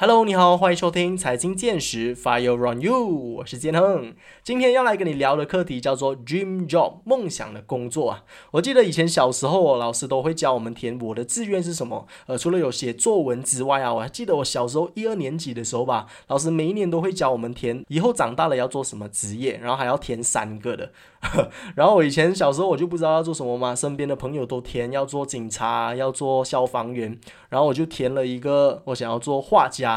Hello，你好，欢迎收听财经见识，Fire on you，我是建亨。今天要来跟你聊的课题叫做 Dream Job，梦想的工作啊。我记得以前小时候，老师都会教我们填我的志愿是什么。呃，除了有写作文之外啊，我还记得我小时候一二年级的时候吧，老师每一年都会教我们填以后长大了要做什么职业，然后还要填三个的。然后我以前小时候我就不知道要做什么嘛，身边的朋友都填要做警察，要做消防员，然后我就填了一个我想要做画家，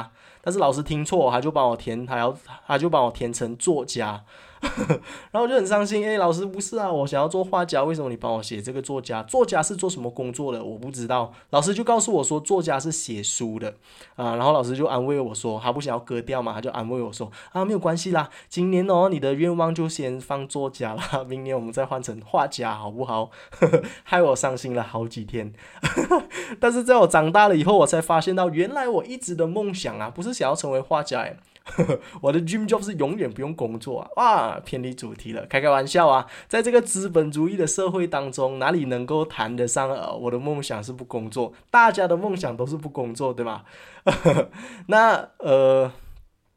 但是老师听错，他就帮我填，他要他就帮我填成作家。然后我就很伤心，哎，老师不是啊，我想要做画家，为什么你帮我写这个作家？作家是做什么工作的？我不知道。老师就告诉我说，作家是写书的啊。然后老师就安慰我说，他不想要割掉嘛，他就安慰我说，啊，没有关系啦，今年哦，你的愿望就先放作家啦，明年我们再换成画家，好不好？害我伤心了好几天。但是在我长大了以后，我才发现到，原来我一直的梦想啊，不是想要成为画家，哎。我的 dream job 是永远不用工作啊！哇，偏离主题了，开开玩笑啊！在这个资本主义的社会当中，哪里能够谈得上呃，我的梦想是不工作？大家的梦想都是不工作，对吧？那呃。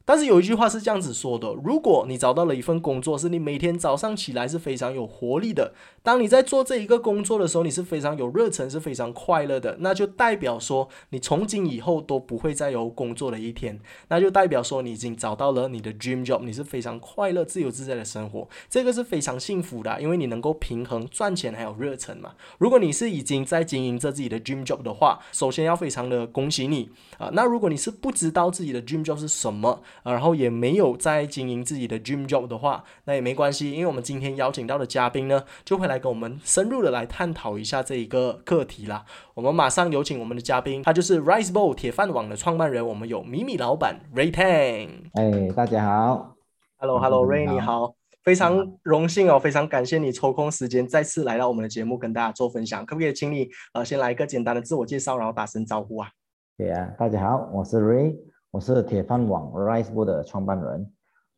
但是有一句话是这样子说的：如果你找到了一份工作，是你每天早上起来是非常有活力的，当你在做这一个工作的时候，你是非常有热忱，是非常快乐的，那就代表说你从今以后都不会再有工作的一天，那就代表说你已经找到了你的 dream job，你是非常快乐、自由自在的生活，这个是非常幸福的，因为你能够平衡赚钱还有热忱嘛。如果你是已经在经营着自己的 dream job 的话，首先要非常的恭喜你啊。那如果你是不知道自己的 dream job 是什么，然后也没有在经营自己的 dream job 的话，那也没关系，因为我们今天邀请到的嘉宾呢，就会来跟我们深入的来探讨一下这一个课题啦。我们马上有请我们的嘉宾，他就是 Rice Bowl 铁饭网的创办人，我们有米米老板 Ray Tang。哎，大家好，Hello Hello Ray，你好，非常荣幸哦，非常感谢你抽空时间再次来到我们的节目跟大家做分享，可不可以请你呃先来一个简单的自我介绍，然后打声招呼啊？对啊，大家好，我是 Ray。我是铁饭网 RiceBook 的创办人，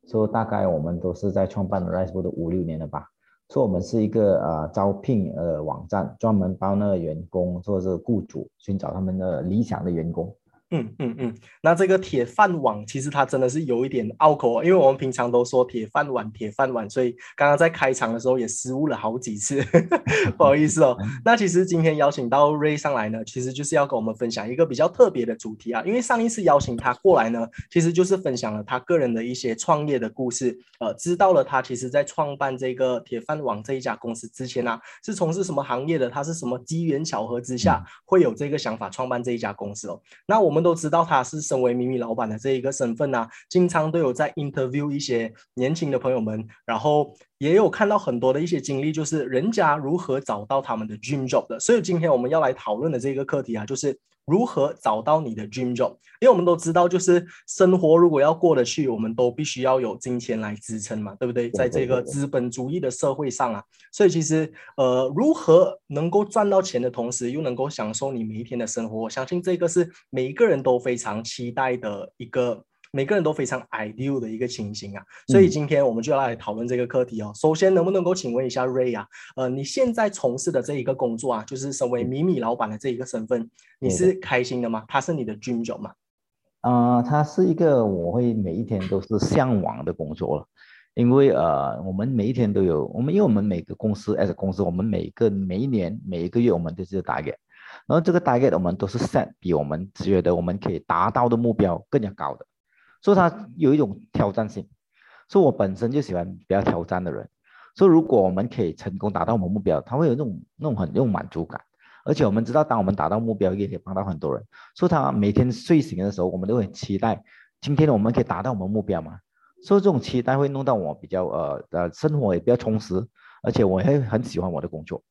说大概我们都是在创办 RiceBook 的五六年了吧。说我们是一个呃招聘呃网站，专门帮那个员工或者是雇主寻找他们的理想的员工。嗯嗯嗯，那这个铁饭碗其实它真的是有一点拗口，因为我们平常都说铁饭碗铁饭碗，所以刚刚在开场的时候也失误了好几次，不好意思哦。那其实今天邀请到 Ray 上来呢，其实就是要跟我们分享一个比较特别的主题啊，因为上一次邀请他过来呢，其实就是分享了他个人的一些创业的故事，呃，知道了他其实在创办这个铁饭碗这一家公司之前啊，是从事什么行业的，他是什么机缘巧合之下会有这个想法创办这一家公司哦。那我们。我们都知道他是身为迷你老板的这一个身份呐，经常都有在 interview 一些年轻的朋友们，然后也有看到很多的一些经历，就是人家如何找到他们的 dream job 的。所以今天我们要来讨论的这个课题啊，就是。如何找到你的 dream job？因为我们都知道，就是生活如果要过得去，我们都必须要有金钱来支撑嘛，对不对？在这个资本主义的社会上啊，所以其实呃，如何能够赚到钱的同时，又能够享受你每一天的生活，我相信这个是每一个人都非常期待的一个。每个人都非常 ideal 的一个情形啊，所以今天我们就要来讨论这个课题哦。首先，能不能够请问一下 Ray 啊？呃，你现在从事的这一个工作啊，就是身为米米老板的这一个身份，你是开心的吗？他是你的 dream job 吗？啊，他是一个我会每一天都是向往的工作了，因为呃，我们每一天都有我们，因为我们每个公司 as 公司，我们每个每一年每一个月我们都是 target，然后这个 target 我们都是 set 比我们觉得我们可以达到的目标更加高的。所以他有一种挑战性，所以我本身就喜欢比较挑战的人。所以如果我们可以成功达到我们目标，他会有那种那种很那种满足感。而且我们知道，当我们达到目标，也可以帮到很多人。所以他每天睡醒的时候，我们都很期待，今天我们可以达到我们目标嘛？所以这种期待会弄到我比较呃呃生活也比较充实，而且我也很喜欢我的工作。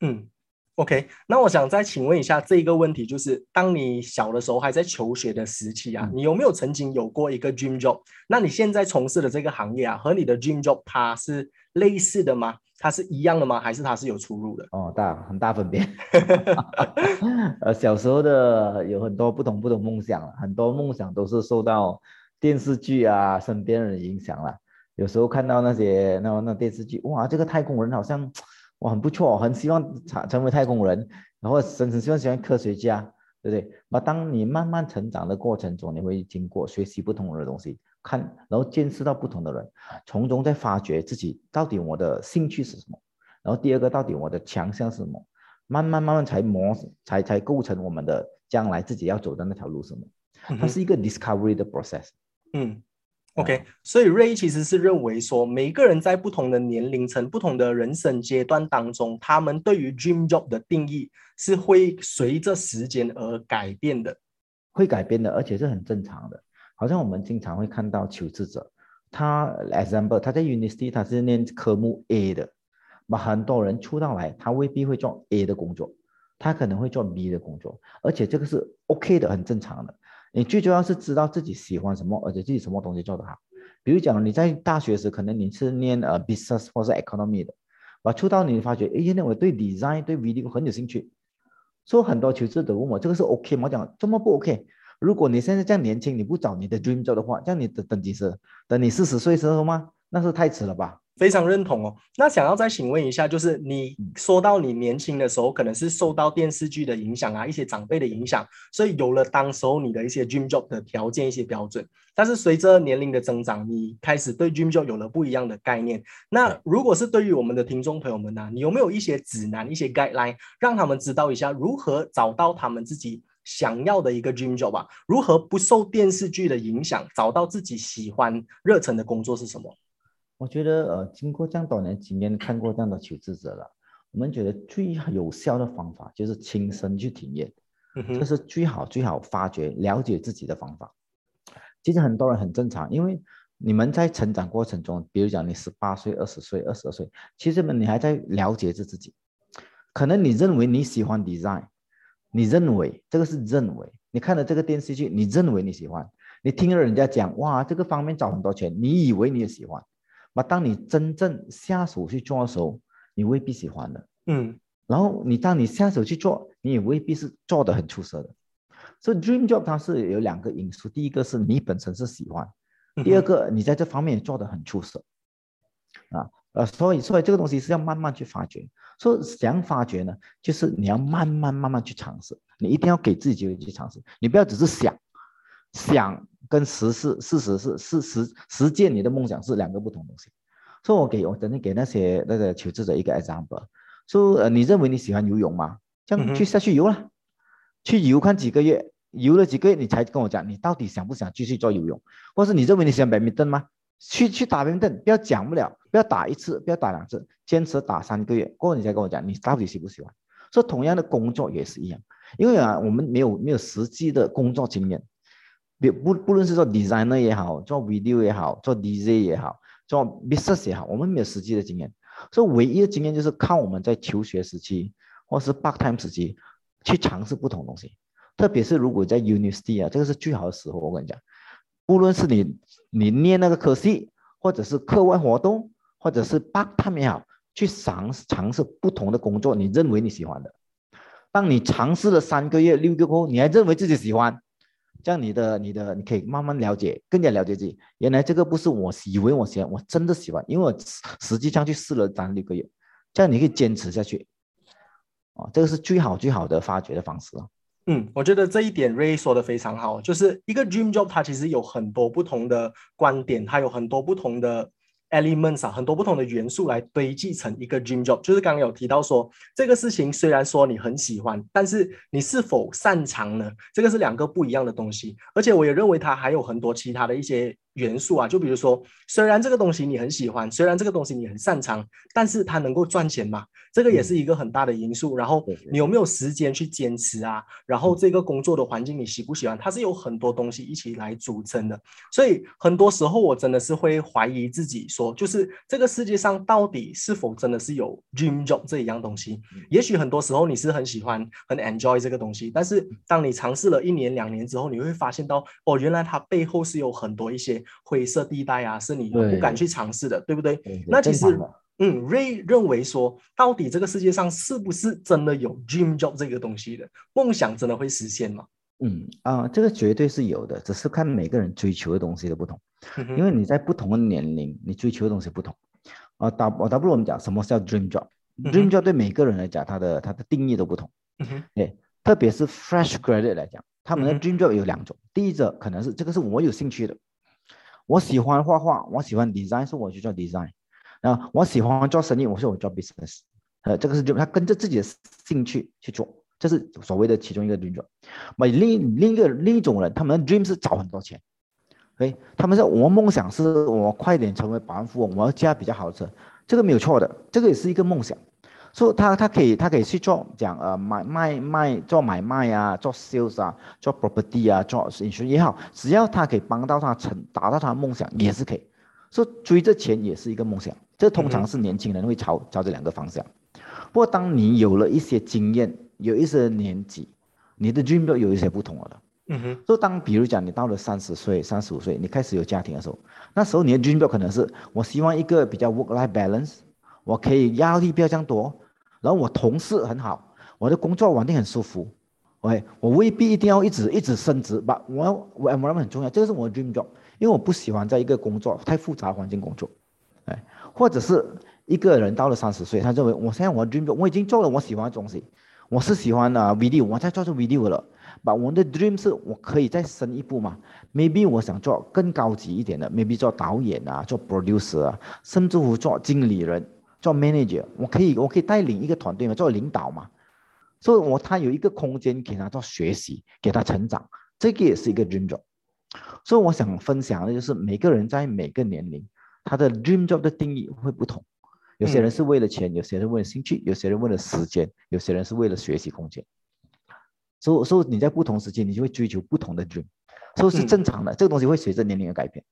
嗯。OK，那我想再请问一下这一个问题，就是当你小的时候还在求学的时期啊，你有没有曾经有过一个 dream job？那你现在从事的这个行业啊，和你的 dream job 它是类似的吗？它是一样的吗？还是它是有出入的？哦，大很大分别。呃，小时候的有很多不同不同梦想，很多梦想都是受到电视剧啊身边人影响了。有时候看到那些那那电视剧，哇，这个太空人好像。我很不错，很希望成成为太空人，然后甚至希望成为科学家，对不对？那当你慢慢成长的过程中，你会经过学习不同的东西，看然后见识到不同的人，从中再发掘自己到底我的兴趣是什么，然后第二个到底我的强项是什么，慢慢慢慢才磨才才构成我们的将来自己要走的那条路是什么。它是一个 discovery 的 process。嗯。OK，所以 Ray 其实是认为说，每个人在不同的年龄层、不同的人生阶段当中，他们对于 dream job 的定义是会随着时间而改变的，会改变的，而且是很正常的。好像我们经常会看到求职者，他 example 他在 university 他是念科目 A 的，那很多人出到来，他未必会做 A 的工作，他可能会做 B 的工作，而且这个是 OK 的，很正常的。你最主要是知道自己喜欢什么，而且自己什么东西做得好。比如讲，你在大学时可能你是念呃 business 或是 economy 的，我，出道你发觉，哎，那我对 design 对 video 很有兴趣。所以很多求职者问我，这个是 OK 吗？我讲这么不 OK？如果你现在这样年轻，你不找你的 dream job 的话，这样你等等几时？等你四十岁时候吗？那是太迟了吧？非常认同哦。那想要再请问一下，就是你说到你年轻的时候，可能是受到电视剧的影响啊，一些长辈的影响，所以有了当时候你的一些 dream job 的条件、一些标准。但是随着年龄的增长，你开始对 dream job 有了不一样的概念。那如果是对于我们的听众朋友们呢，你有没有一些指南、一些 guideline，让他们知道一下如何找到他们自己想要的一个 dream job 吧？如何不受电视剧的影响，找到自己喜欢、热忱的工作是什么？我觉得，呃，经过这样多年经验，看过这样的求职者了，我们觉得最有效的方法就是亲身去体验，这是最好最好发掘、了解自己的方法。其实很多人很正常，因为你们在成长过程中，比如讲你十八岁、二十岁、二十二岁，其实呢你还在了解着自己。可能你认为你喜欢 design，你认为这个是认为，你看了这个电视剧，你认为你喜欢，你听了人家讲，哇，这个方面找很多钱，你以为你也喜欢。那当你真正下手去做的时候，你未必喜欢的。嗯，然后你当你下手去做，你也未必是做的很出色的。所以 dream job 它是有两个因素，第一个是你本身是喜欢，第二个你在这方面做的很出色。啊，呃，所以所以这个东西是要慢慢去发掘。说想发掘呢，就是你要慢慢慢慢去尝试，你一定要给自己机会去尝试，你不要只是想。想跟实事，事实是是实实践你的梦想是两个不同东西。所以我给我等于给那些那个求职者一个 example，说呃你认为你喜欢游泳吗？这样去下去游了，去游看几个月，游了几个月你才跟我讲你到底想不想继续做游泳，或是你认为你喜欢白米灯吗？去去打白米灯，不要讲不了，不要打一次，不要打两次，坚持打三个月过后你再跟我讲你到底喜不喜欢。说同样的工作也是一样，因为啊我们没有没有实际的工作经验。不不不论是做 designer 也好，做 video 也好，做 DJ 也好，做 business 也好，我们没有实际的经验，所以唯一的经验就是靠我们在求学时期或是 part time 时期去尝试不同东西。特别是如果在 university 啊，这个是最好的时候。我跟你讲，不论是你你念那个科系，或者是课外活动，或者是 part time 也好，去尝尝试不同的工作，你认为你喜欢的。当你尝试了三个月、六个月后，你还认为自己喜欢。这样你的你的你可以慢慢了解，更加了解自己。原来这个不是我以为我喜欢，我真的喜欢，因为我实际上去试了三六个月。这样你可以坚持下去，哦，这个是最好最好的发掘的方式嗯，我觉得这一点 Ray 说的非常好，就是一个 dream job，它其实有很多不同的观点，它有很多不同的。Elements 啊，很多不同的元素来堆积成一个 dream job，就是刚刚有提到说，这个事情虽然说你很喜欢，但是你是否擅长呢？这个是两个不一样的东西。而且我也认为它还有很多其他的一些元素啊，就比如说，虽然这个东西你很喜欢，虽然这个东西你很擅长，但是它能够赚钱吗？这个也是一个很大的因素，然后你有没有时间去坚持啊？然后这个工作的环境你喜不喜欢？它是有很多东西一起来组成的，所以很多时候我真的是会怀疑自己，说就是这个世界上到底是否真的是有 dream job 这一样东西？也许很多时候你是很喜欢、很 enjoy 这个东西，但是当你尝试了一年、两年之后，你会发现到哦，原来它背后是有很多一些灰色地带啊，是你不敢去尝试的，对不对？那其实。嗯，Ray 认为说，到底这个世界上是不是真的有 dream job 这个东西的？梦想真的会实现吗？嗯啊，这个绝对是有的，只是看每个人追求的东西的不同。因为你在不同的年龄，你追求的东西不同。啊，打我打不如我们讲什么叫 dream job？dream job 对每个人来讲，它的它的定义都不同。嗯哼，对，特别是 fresh graduate 来讲，他们的 dream job 有两种。第一者可能是这个是我有兴趣的，我喜欢画画，我喜欢 design，所以我去做 design。那我喜欢做生意，我说我做 business。呃，这个是就他跟着自己的兴趣去做，这是所谓的其中一个 dream。那另另一个另一种人，他们的 dream 是找很多钱。哎，他们说我梦想是我快点成为百万富翁，我要驾比较好的车，这个没有错的，这个也是一个梦想。所以他他可以他可以去做讲呃买卖卖做买卖啊，做 sales 啊，做 property 啊，做 insurance 也好，只要他可以帮到他成达到他的梦想也是可以。所以追着钱也是一个梦想，这通常是年轻人会朝朝这两个方向。不过当你有了一些经验，有一些年纪，你的 dream 都有一些不同了。嗯哼。就当比如讲你到了三十岁、三十五岁，你开始有家庭的时候，那时候你的 dream 可能是我希望一个比较 work-life balance，我可以压力不要这样多。然后我同事很好，我的工作环境很舒服，OK，我未必一定要一直一直升职吧，我我 environment 很重要，这个是我的 dream job，因为我不喜欢在一个工作太复杂环境工作，哎，或者是一个人到了三十岁，他认为我现在我的 dream job 我已经做了我喜欢的东西，我是喜欢啊 video，我在做做 video 了，把我的 dream 是我可以再深一步嘛，maybe 我想做更高级一点的，maybe 做导演啊，做 producer，甚至乎做经理人。做 manager，我可以我可以带领一个团队嘛，做领导嘛，所以我他有一个空间给他做学习，给他成长，这个也是一个 dream job。所以我想分享的就是每个人在每个年龄，他的 dream job 的定义会不同。有些人是为了钱，有些人为了兴趣，有些人为了时间，有些人是为了学习空间。所以所以你在不同时间，你就会追求不同的 dream，所以是正常的。这个东西会随着年龄而改变。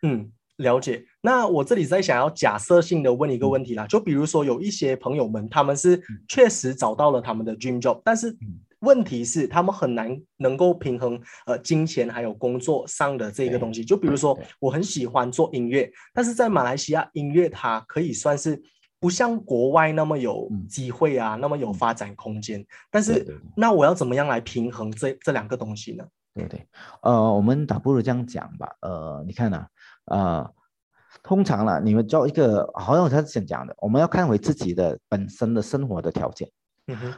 嗯。了解，那我这里在想要假设性的问一个问题啦，就比如说有一些朋友们，他们是确实找到了他们的 dream job，但是问题是他们很难能够平衡呃金钱还有工作上的这个东西。就比如说我很喜欢做音乐，但是在马来西亚音乐它可以算是不像国外那么有机会啊，那么有发展空间。但是那我要怎么样来平衡这这两个东西呢？对对，呃，我们倒不如这样讲吧，呃，你看呐。啊，通常呢，你们做一个，好像我才想讲的，我们要看回自己的本身的生活的条件。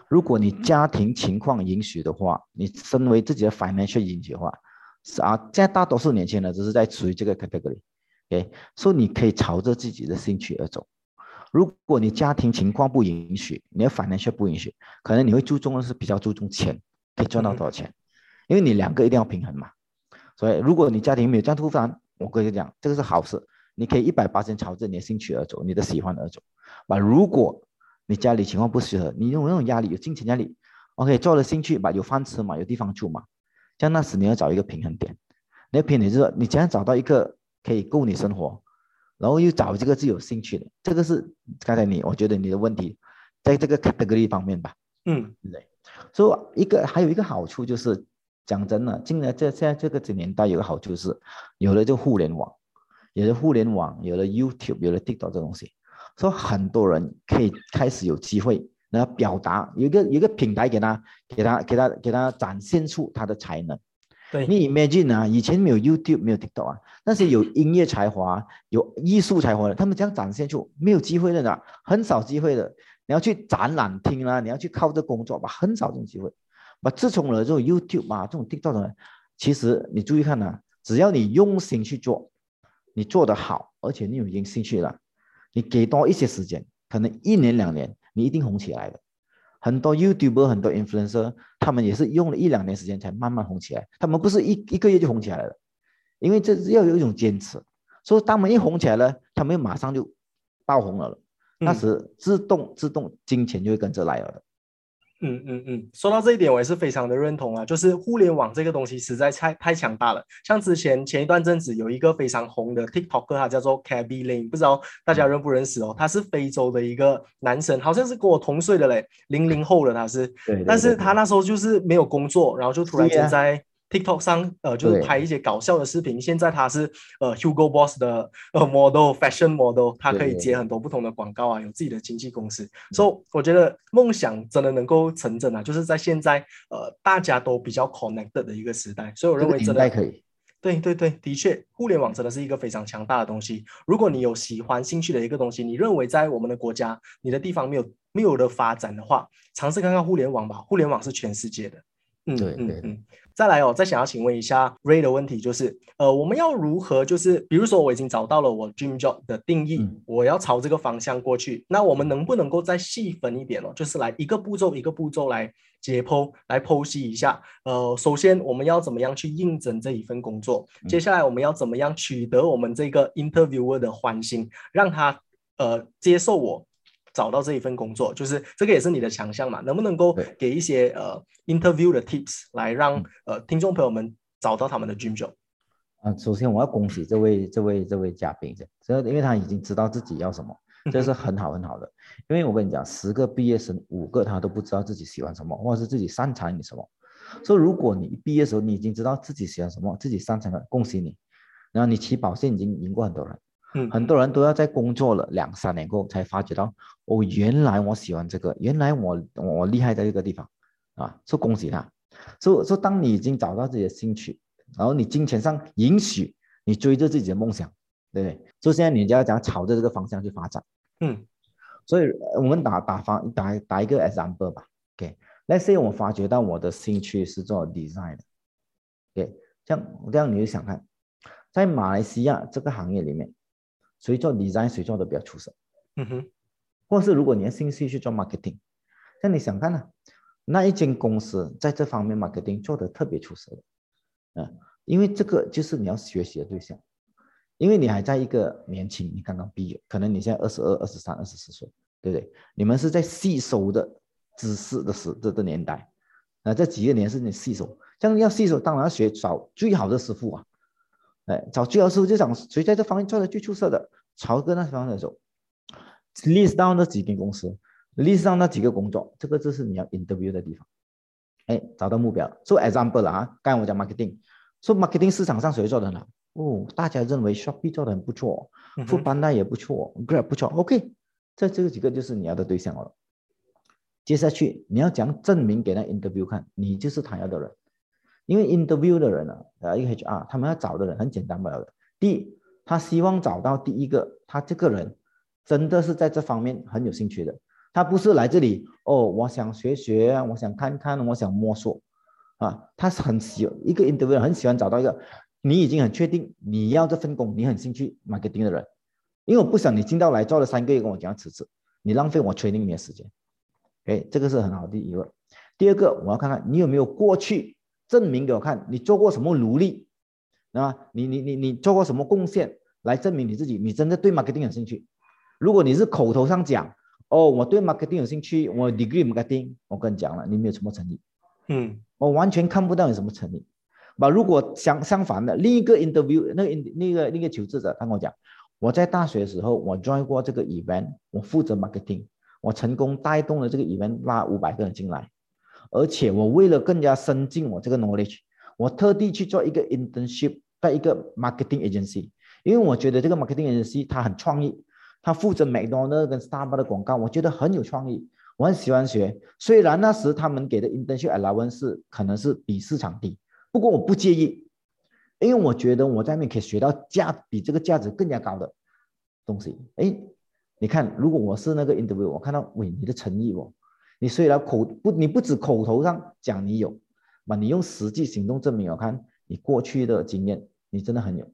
如果你家庭情况允许的话，你身为自己的 financial 允许的话，是啊，现在大多数年轻人都是在处于这个 category，OK，所以你可以朝着自己的兴趣而走。如果你家庭情况不允许，你的 financial 不允许，可能你会注重的是比较注重钱，可以赚到多少钱，因为你两个一定要平衡嘛。所以如果你家庭没有这样突然。我跟你讲，这个是好事，你可以一百八千朝着你的兴趣而走，你的喜欢而走。啊，如果你家里情况不适合，你有那种压力，有金钱压力，OK，做了兴趣嘛，有饭吃嘛，有地方住嘛，这样那时你要找一个平衡点。那个平衡点就是你怎样找到一个可以够你生活，然后又找这个自有兴趣的，这个是刚才你我觉得你的问题，在这个 category 方面吧。嗯，对。所以一个还有一个好处就是。讲真的，进来这现在这个年代有个好处是，有了这互联网，有了互联网，有了 YouTube，有了 TikTok 这东西，所以很多人可以开始有机会，然后表达有一个有一个平台给他，给他给他给他展现出他的才能。对你 imagine 啊，以前没有 YouTube，没有 TikTok 啊，那些有音乐才华、有艺术才华的，他们这样展现出没有机会的呢，很少机会的。你要去展览厅啦，你要去靠这工作吧，很少这种机会。把自从了这种 YouTube 啊，这种 TikTok 呢，其实你注意看呐，只要你用心去做，你做得好，而且你有兴趣了，你给多一些时间，可能一年两年，你一定红起来的。很多 YouTuber、很多 Influencer，他们也是用了一两年时间才慢慢红起来，他们不是一一个月就红起来了，因为这是要有一种坚持。所以他们一红起来了，他们马上就爆红了，那时自动自动金钱就会跟着来了。嗯嗯嗯，说到这一点，我也是非常的认同啊。就是互联网这个东西实在太太强大了。像之前前一段阵子有一个非常红的 TikTok，他叫做 k a b y Lane，不知道大家认不认识哦？他是非洲的一个男生，好像是跟我同岁的嘞，零零后的他是。对。但是他那时候就是没有工作，然后就突然间在。TikTok 上，呃，就是拍一些搞笑的视频。现在他是呃 Hugo Boss 的呃 model，fashion model，他可以接很多不同的广告啊，有自己的经纪公司。所以我觉得梦想真的能够成真啊，就是在现在呃大家都比较 connected 的一个时代。所以我认为真的可以。对对对，的确，互联网真的是一个非常强大的东西。如果你有喜欢兴趣的一个东西，你认为在我们的国家、你的地方没有没有的发展的话，尝试看看互联网吧。互联网是全世界的。嗯，对对嗯。再来哦，再想要请问一下 Ray 的问题就是，呃，我们要如何就是，比如说我已经找到了我 dream job 的定义，我要朝这个方向过去，那我们能不能够再细分一点哦？就是来一个步骤一个步骤来解剖来剖析一下。呃，首先我们要怎么样去应征这一份工作？接下来我们要怎么样取得我们这个 interviewer 的欢心，让他呃接受我？找到这一份工作，就是这个也是你的强项嘛？能不能够给一些呃 interview 的 tips 来让呃听众朋友们找到他们的 dream job？啊，首先我要恭喜这位这位这位嘉宾，这因为他已经知道自己要什么，这是很好很好的。因为我跟你讲，十个毕业生五个他都不知道自己喜欢什么，或者是自己擅长你什么。所以如果你毕业的时候你已经知道自己喜欢什么，自己擅长的，恭喜你，然后你起跑线已经赢过很多人。嗯，很多人都要在工作了两三年过后才发觉到，哦，原来我喜欢这个，原来我我厉害在这个地方，啊，说恭喜他，说说当你已经找到自己的兴趣，然后你金钱上允许你追着自己的梦想，对不对？所以现在你就要讲朝着这个方向去发展，嗯，所以我们打打方打打一个 example 吧，OK，Let's say 我发觉到我的兴趣是做 design 的，OK，这样这样你就想看，在马来西亚这个行业里面。谁做 design 谁做的比较出色，嗯哼，或是如果你要兴趣去做 marketing，那你想看呢？那一间公司在这方面 marketing 做的特别出色的，嗯，因为这个就是你要学习的对象，因为你还在一个年轻，你刚刚毕业，可能你现在二十二、二十三、二十四岁，对不对？你们是在吸收的知识的时这个年代，啊，这几个年是你吸收，这样要吸收，当然要学找最好的师傅啊。哎，找最好师傅就想谁在这方面做的最出色的，朝着那方面走。list 到那几间公司，list 到那几个工作，这个就是你要 interview 的地方。哎，找到目标。So example 了啊，刚才我讲 marketing，说 marketing 市场上谁做的好？哦，大家认为 Shopee 做的很不错，富邦那也不错，Grab 不错。OK，这这个几个就是你要的对象了。接下去你要讲证明给那 interview 看，你就是他要的人。因为 interview 的人呢，呃，一个 HR 他们要找的人很简单不了的。第一，他希望找到第一个，他这个人真的是在这方面很有兴趣的。他不是来这里哦，我想学学，我想看看，我想摸索啊。他是很喜一个 interview 很喜欢找到一个你已经很确定你要这份工，你很兴趣 marketing 的人。因为我不想你进到来做了三个月跟我讲辞职，你浪费我 training 你的时间。哎，这个是很好的一个。第二个，我要看看你有没有过去。证明给我看，你做过什么努力，啊？你你你你做过什么贡献来证明你自己？你真的对 marketing 有兴趣？如果你是口头上讲，哦，我对 marketing 有兴趣，我 degree marketing，我跟你讲了，你没有什么诚意。嗯，我完全看不到有什么诚意。那如果相相反的，另一个 interview 那个那个那个求职者他跟我讲，我在大学的时候我 join 过这个 event，我负责 marketing，我成功带动了这个 event 拉五百个人进来。而且我为了更加深进我这个 knowledge，我特地去做一个 internship，在一个 marketing agency，因为我觉得这个 marketing agency 它很创意，它负责 McDonald 跟 Starbucks 的广告，我觉得很有创意，我很喜欢学。虽然那时他们给的 internship allowance 可能是比市场低，不过我不介意，因为我觉得我在那边可以学到价比这个价值更加高的东西。哎，你看，如果我是那个 interview，我看到喂你的诚意哦。你虽然口不，你不止口头上讲你有，嘛，你用实际行动证明我看你过去的经验，你真的很有。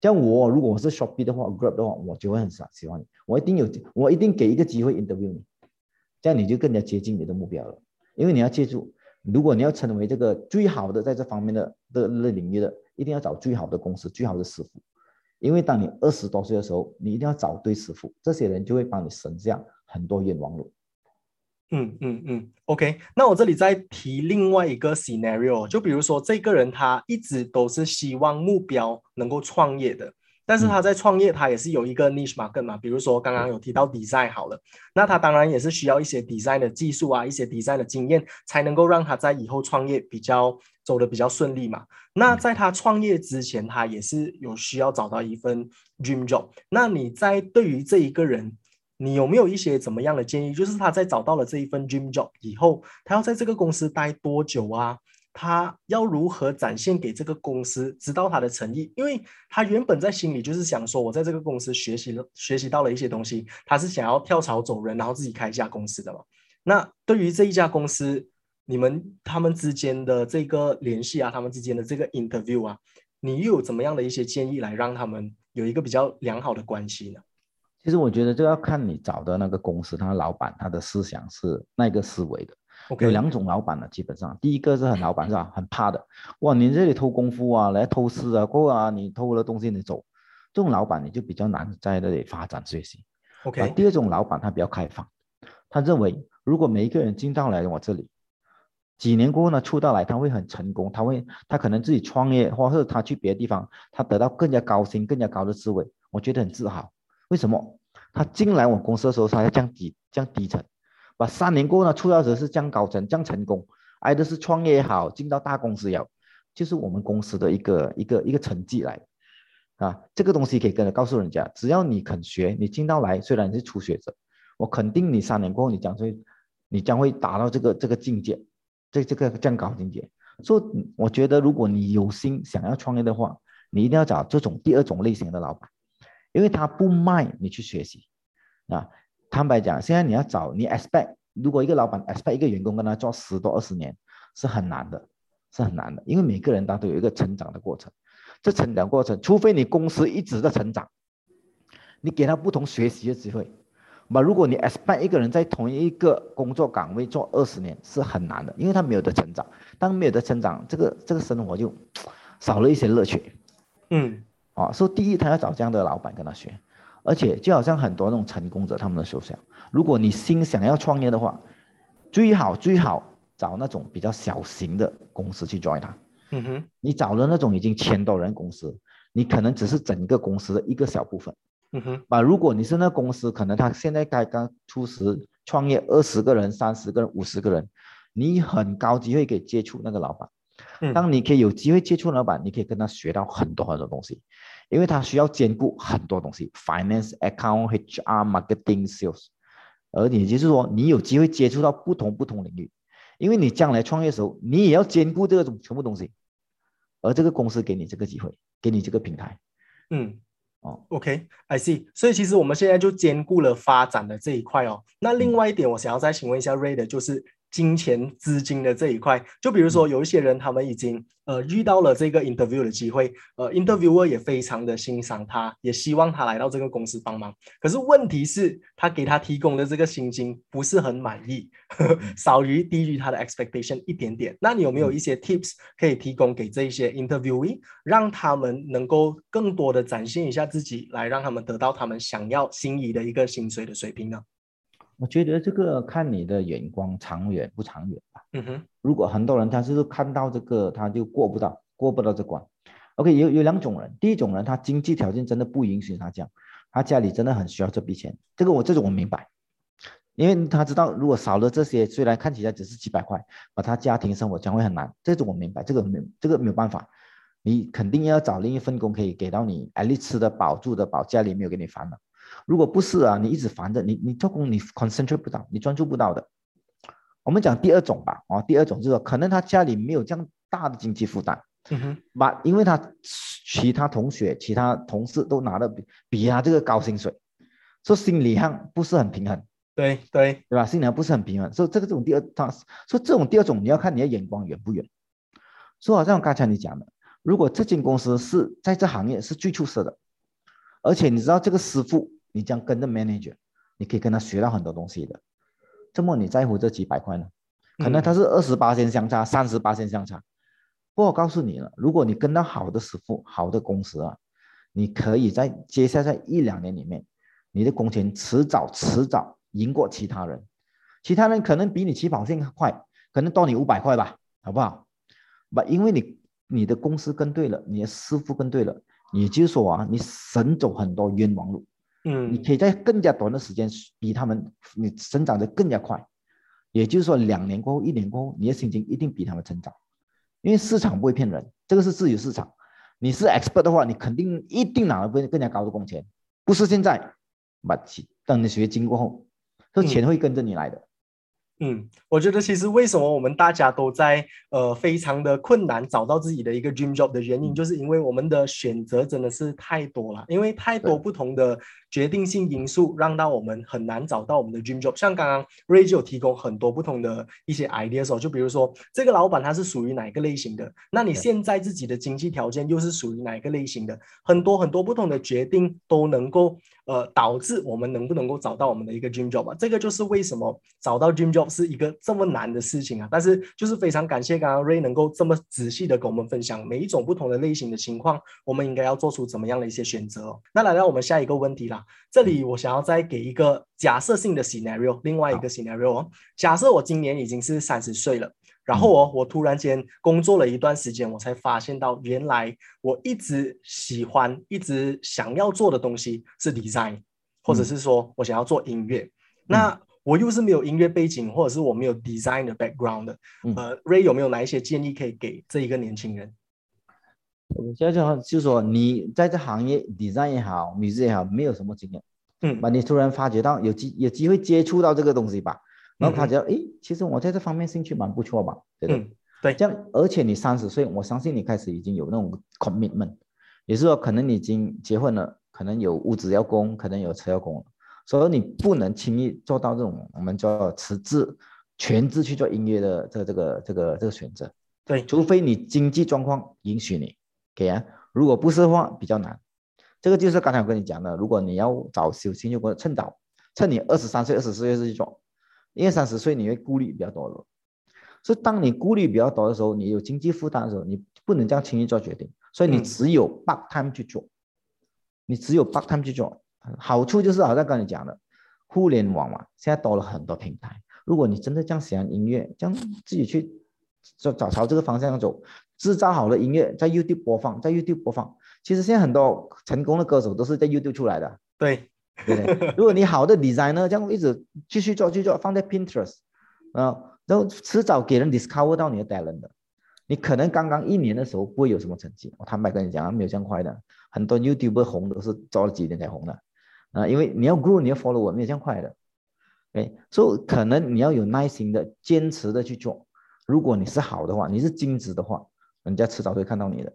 像我如果我是 Shopee 的话，Grab 的话，我就会很喜喜欢你，我一定有，我一定给一个机会 interview 你，这样你就更加接近你的目标了。因为你要记住，如果你要成为这个最好的在这方面的的那领域的，一定要找最好的公司、最好的师傅。因为当你二十多岁的时候，你一定要找对师傅，这些人就会帮你省下很多冤枉路。嗯嗯嗯，OK，那我这里再提另外一个 scenario，就比如说这个人他一直都是希望目标能够创业的，但是他在创业他也是有一个 niche market 嘛，比如说刚刚有提到 design 好了，那他当然也是需要一些 design 的技术啊，一些 design 的经验，才能够让他在以后创业比较走的比较顺利嘛。那在他创业之前，他也是有需要找到一份 dream job。那你在对于这一个人？你有没有一些怎么样的建议？就是他在找到了这一份 dream job 以后，他要在这个公司待多久啊？他要如何展现给这个公司知道他的诚意？因为他原本在心里就是想说，我在这个公司学习了学习到了一些东西，他是想要跳槽走人，然后自己开一家公司的嘛。那对于这一家公司，你们他们之间的这个联系啊，他们之间的这个 interview 啊，你又有怎么样的一些建议来让他们有一个比较良好的关系呢？其实我觉得这要看你找的那个公司，他的老板他的思想是那个思维的。有两种老板呢，基本上第一个是很老板是吧，很怕的，哇，你这里偷功夫啊，来偷师啊，过啊，你偷了东西你走，这种老板你就比较难在那里发展学习。OK，第二种老板他比较开放，他认为如果每一个人进到来我这里，几年过后呢，出到来他会很成功，他会他可能自己创业，或者他去别的地方，他得到更加高薪、更加高的职位，我觉得很自豪。为什么？他进来我公司的时候，他要降低降低层，把三年过后呢，出道者是降高层、降成功，挨的是创业也好，进到大公司也好，就是我们公司的一个一个一个成绩来，啊，这个东西可以跟着告诉人家，只要你肯学，你进到来，虽然你是初学者，我肯定你三年过后，你将会你将会达到这个这个境界，这这个降高境界。所以我觉得，如果你有心想要创业的话，你一定要找这种第二种类型的老板。因为他不卖你去学习，啊，坦白讲，现在你要找你 expect，如果一个老板 expect 一个员工跟他做十多二十年，是很难的，是很难的，因为每个人他都有一个成长的过程，这成长过程，除非你公司一直在成长，你给他不同学习的机会，那如果你 expect 一个人在同一个工作岗位做二十年，是很难的，因为他没有的成长，当没有的成长，这个这个生活就少了一些乐趣，嗯。啊，所以第一，他要找这样的老板跟他学，而且就好像很多那种成功者，他们的手想，如果你心想要创业的话，最好最好找那种比较小型的公司去 join 他。嗯哼，你找了那种已经千多人公司，你可能只是整个公司的一个小部分。嗯哼，啊，如果你是那公司，可能他现在刚刚初始创业，二十个人、三十个人、五十个人，你很高机会可以接触那个老板。当你可以有机会接触老板，你可以跟他学到很多很多东西，因为他需要兼顾很多东西，finance、account、HR、marketing、sales，而你就是说，你有机会接触到不同不同领域，因为你将来创业的时候，你也要兼顾这种全部东西，而这个公司给你这个机会，给你这个平台，嗯，哦，OK，I see，所以其实我们现在就兼顾了发展的这一块哦。那另外一点，我想要再请问一下 Ray 的，就是。金钱资金的这一块，就比如说有一些人，他们已经呃遇到了这个 interview 的机会，呃，interviewer 也非常的欣赏他，也希望他来到这个公司帮忙。可是问题是，他给他提供的这个薪金不是很满意，少于低于他的 expectation 一点点。那你有没有一些 tips 可以提供给这一些 interviewee，让他们能够更多的展现一下自己，来让他们得到他们想要心仪的一个薪水的水平呢？我觉得这个看你的眼光长远不长远吧。嗯哼，如果很多人他是看到这个他就过不到过不到这关。OK，有有两种人，第一种人他经济条件真的不允许他这样，他家里真的很需要这笔钱。这个我这种我明白，因为他知道如果少了这些，虽然看起来只是几百块，把他家庭生活将会很难。这种我明白，这个没这个没有办法，你肯定要找另一份工可以给到你，哎，你吃得饱住得饱，家里没有给你烦恼。如果不是啊，你一直烦着你，你做工你 concentrate 不到，你专注不到的。我们讲第二种吧，哦，第二种就是说，可能他家里没有这样大的经济负担，嗯哼，把因为他其他同学、其他同事都拿的比比他这个高薪水，说心理上不是很平衡，对对对吧？心理上不是很平衡，所以这个这种第二，他说这种第二种你要看你的眼光远不远。说好像刚才你讲的，如果这间公司是在这行业是最出色的，而且你知道这个师傅。你将跟着 manager，你可以跟他学到很多东西的。这么你在乎这几百块呢？可能他是二十八线相差，三十八线相差。不过我告诉你了，如果你跟到好的师傅、好的公司啊，你可以在接下来一两年里面，你的工钱迟早迟早赢过其他人。其他人可能比你起跑线快，可能多你五百块吧，好不好？不，因为你你的公司跟对了，你的师傅跟对了，也就是说啊，你省走很多冤枉路。嗯，你可以在更加短的时间比他们你成长的更加快，也就是说两年过后、一年过后，你的薪金一定比他们成长，因为市场不会骗人，这个是自由市场。你是 expert 的话，你肯定一定拿到更更加高的工钱，不是现在，把等你学精过后，这钱会跟着你来的。嗯，我觉得其实为什么我们大家都在呃非常的困难找到自己的一个 dream job 的原因，就是因为我们的选择真的是太多了，因为太多不同的决定性因素，让到我们很难找到我们的 dream job。像刚刚 Ray 就有提供很多不同的一些 ideas 哦，就比如说这个老板他是属于哪一个类型的，那你现在自己的经济条件又是属于哪一个类型的，很多很多不同的决定都能够呃导致我们能不能够找到我们的一个 dream job 啊，这个就是为什么找到 dream job。是一个这么难的事情啊！但是就是非常感谢刚刚 Ray 能够这么仔细的跟我们分享每一种不同的类型的情况，我们应该要做出怎么样的一些选择。那来到我们下一个问题啦，这里我想要再给一个假设性的 scenario，另外一个 scenario 哦，假设我今年已经是三十岁了，然后哦，我突然间工作了一段时间，我才发现到原来我一直喜欢、一直想要做的东西是 design，或者是说我想要做音乐，那。我又是没有音乐背景，或者是我没有 design 的 background 的，呃，Ray 有没有哪一些建议可以给这一个年轻人？我觉得就是说，你在这行业 design 也好，music 也好，没有什么经验，嗯，那你突然发觉到有机有机会接触到这个东西吧，然后发觉，哎，其实我在这方面兴趣蛮不错吧，对不对？对，这样，而且你三十岁，我相信你开始已经有那种 commitment，也是说，可能你已经结婚了，可能有屋子要供，可能有车要供了。所以你不能轻易做到这种我们叫辞职全职去做音乐的这个这个这个这个选择，对，除非你经济状况允许你给啊，如果不是的话比较难。这个就是刚才我跟你讲的，如果你要找休息，就给我趁早，趁你二十三岁、二十四岁去做，因为三十岁你会顾虑比较多了。所以当你顾虑比较多的时候，你有经济负担的时候，你不能这样轻易做决定，所以你只有 part time 去做，你只有 part time 去做。好处就是好像刚才讲的，互联网嘛，现在多了很多平台。如果你真的这样喜欢音乐，这样自己去找找朝这个方向走，制造好的音乐在 YouTube 播放，在 YouTube 播放。其实现在很多成功的歌手都是在 YouTube 出来的。对，对不对？如果你好的 designer 这样一直继续做，继续做，放在 Pinterest 啊，然后迟早给人 discover 到你的 talent 的。你可能刚刚一年的时候不会有什么成绩，我坦白跟你讲啊，没有这样快的。很多 YouTube 红都是做了几年才红的。啊，因为你要 grow，你要 follow 我，没有这样快的，哎，所以可能你要有耐心的、坚持的去做。如果你是好的话，你是精致的话，人家迟早会看到你的。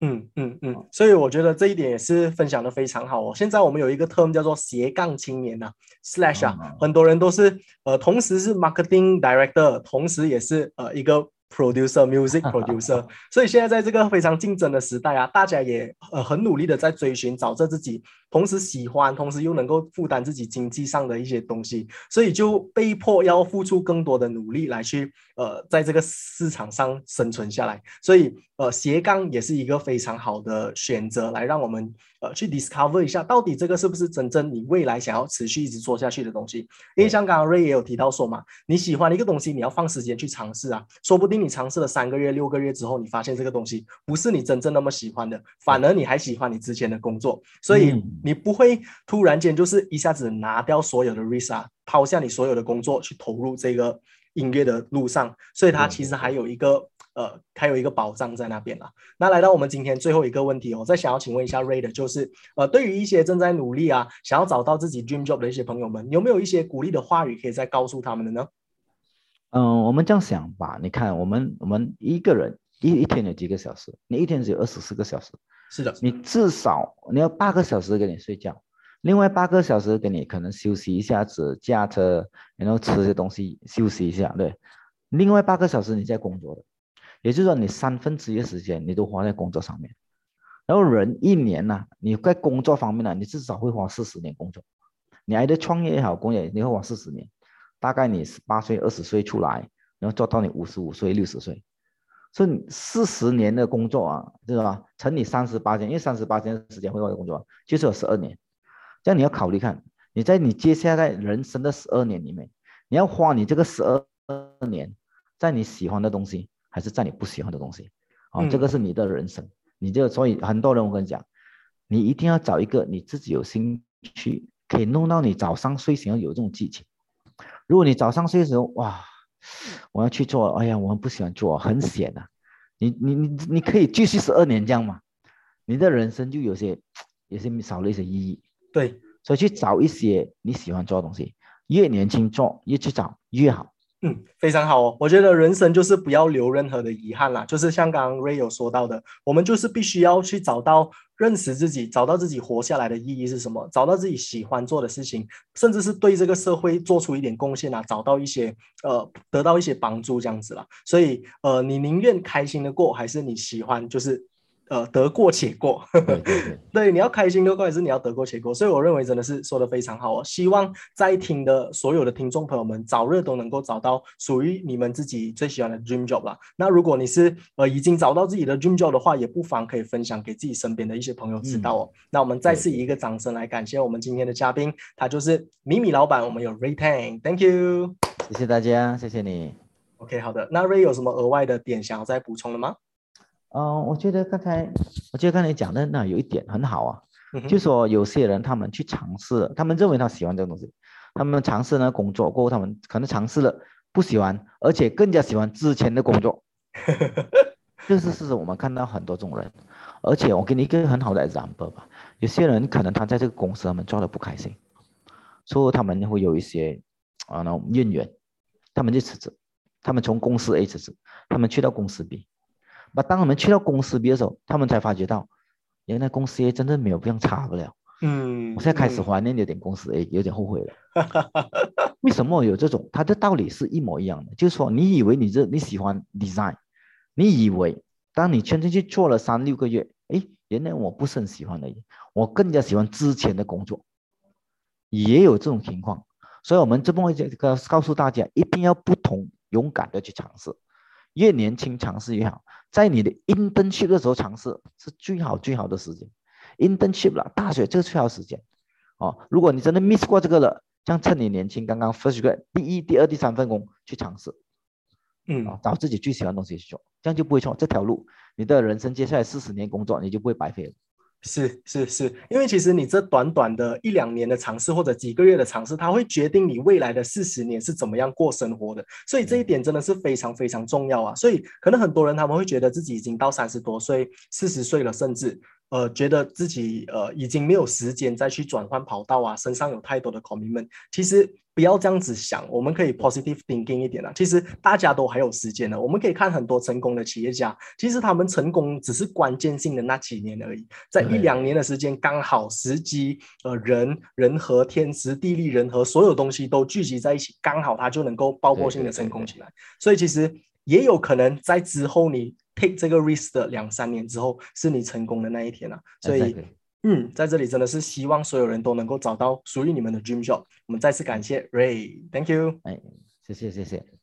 嗯嗯嗯，所以我觉得这一点也是分享的非常好哦。现在我们有一个 term 叫做斜杠青年呐，slash 啊，很多人都是呃，同时是 marketing director，同时也是呃一个。Producer music producer，所以现在在这个非常竞争的时代啊，大家也呃很努力的在追寻找着自己，同时喜欢，同时又能够负担自己经济上的一些东西，所以就被迫要付出更多的努力来去呃在这个市场上生存下来，所以呃斜杠也是一个非常好的选择，来让我们呃去 discover 一下到底这个是不是真正你未来想要持续一直做下去的东西，因为像刚刚 Ray 也有提到说嘛，你喜欢一个东西，你要放时间去尝试啊，说不定。你尝试了三个月、六个月之后，你发现这个东西不是你真正那么喜欢的，反而你还喜欢你之前的工作，所以你不会突然间就是一下子拿掉所有的 risk，抛下你所有的工作去投入这个音乐的路上，所以它其实还有一个呃，还有一个保障在那边了。那来到我们今天最后一个问题，我再想要请问一下 Ray 的，就是呃，对于一些正在努力啊，想要找到自己 dream job 的一些朋友们，有没有一些鼓励的话语可以再告诉他们的呢？嗯，我们这样想吧，你看，我们我们一个人一一天有几个小时？你一天只有二十四个小时，是的，你至少你要八个小时给你睡觉，另外八个小时给你可能休息一下子，驾车，然后吃些东西休息一下，对，另外八个小时你在工作的，也就是说你三分之一的时间你都花在工作上面，然后人一年呢，你在工作方面呢，你至少会花四十年工作，你还得创业也好，工业你会花四十年。大概你十八岁、二十岁出来，然后做到你五十五岁、六十岁，所以四十年的工作啊，对吧？乘你三十八天，因为三十八天时间会外的工作，就是有十二年。这样你要考虑看，你在你接下来人生的十二年里面，你要花你这个十二年在你喜欢的东西，还是在你不喜欢的东西？啊，这个是你的人生。你就所以很多人我跟你讲，你一定要找一个你自己有兴趣，可以弄到你早上睡醒要有这种激情。如果你早上睡的时候，哇，我要去做，哎呀，我们不喜欢做，很险啊。你你你你可以继续十二年这样嘛？你的人生就有些，有些少了一些意义。对，所以去找一些你喜欢做的东西，越年轻做，越去找越好。嗯，非常好哦。我觉得人生就是不要留任何的遗憾啦。就是像刚刚 Ray 有说到的，我们就是必须要去找到认识自己，找到自己活下来的意义是什么，找到自己喜欢做的事情，甚至是对这个社会做出一点贡献啊，找到一些呃，得到一些帮助这样子啦。所以呃，你宁愿开心的过，还是你喜欢就是？呃，得过且过，对，你要开心的过，还是你要得过且过？所以我认为真的是说的非常好哦。希望在听的所有的听众朋友们，早日都能够找到属于你们自己最喜欢的 dream job 啦。那如果你是呃已经找到自己的 dream job 的话，也不妨可以分享给自己身边的一些朋友知道哦。那我们再次以一个掌声来感谢我们今天的嘉宾，他就是米米老板。我们有 Ray Tang，Thank you，谢谢大家，谢谢你。OK，好的。那 Ray 有什么额外的点想要再补充的吗？嗯，我觉得刚才，我觉得刚才讲的那有一点很好啊，就说有些人他们去尝试了，他们认为他喜欢这个东西，他们尝试呢工作过后，他们可能尝试了不喜欢，而且更加喜欢之前的工作，这是事实我们看到很多种人，而且我给你一个很好的 example 吧，有些人可能他在这个公司他们做的不开心，所以他们会有一些啊那种怨言，他们就辞职，他们从公司 A 辞职，他们去到公司 B。那当我们去到公司的时候，他们才发觉到，原来公司 A 真的没有这样差不了。嗯，我现在开始怀念有点公司 A，有点后悔了。为什么有这种？它的道理是一模一样的，就是说，你以为你这你喜欢 design，你以为当你真正去做了三六个月，哎，原来我不是很喜欢的，我更加喜欢之前的工作，也有这种情况。所以，我们这部分这个告诉大家，一定要不同勇敢的去尝试。越年轻尝试越好，在你的 internship 的时候尝试是最好最好的时间。internship 了，大学这个最好时间。哦，如果你真的 miss 过这个了，像趁你年轻，刚刚 first grade 第一、第二、第三份工去尝试，嗯，找自己最喜欢的东西去做，这样就不会错。这条路，你的人生接下来四十年工作，你就不会白费了。是是是，因为其实你这短短的一两年的尝试，或者几个月的尝试，它会决定你未来的四十年是怎么样过生活的。所以这一点真的是非常非常重要啊！所以可能很多人他们会觉得自己已经到三十多岁、四十岁了，甚至。呃，觉得自己呃已经没有时间再去转换跑道啊，身上有太多的 commitment。其实不要这样子想，我们可以 positive thinking 一点啊。其实大家都还有时间的，我们可以看很多成功的企业家，其实他们成功只是关键性的那几年而已，在一两年的时间，刚好时机呃人人和天时地利人和所有东西都聚集在一起，刚好他就能够爆破性的成功起来。所以其实也有可能在之后你。take 这个 risk 的两三年之后，是你成功的那一天啊。所以，嗯，在这里真的是希望所有人都能够找到属于你们的 dream job。我们再次感谢 Ray，Thank you。哎，谢谢谢谢。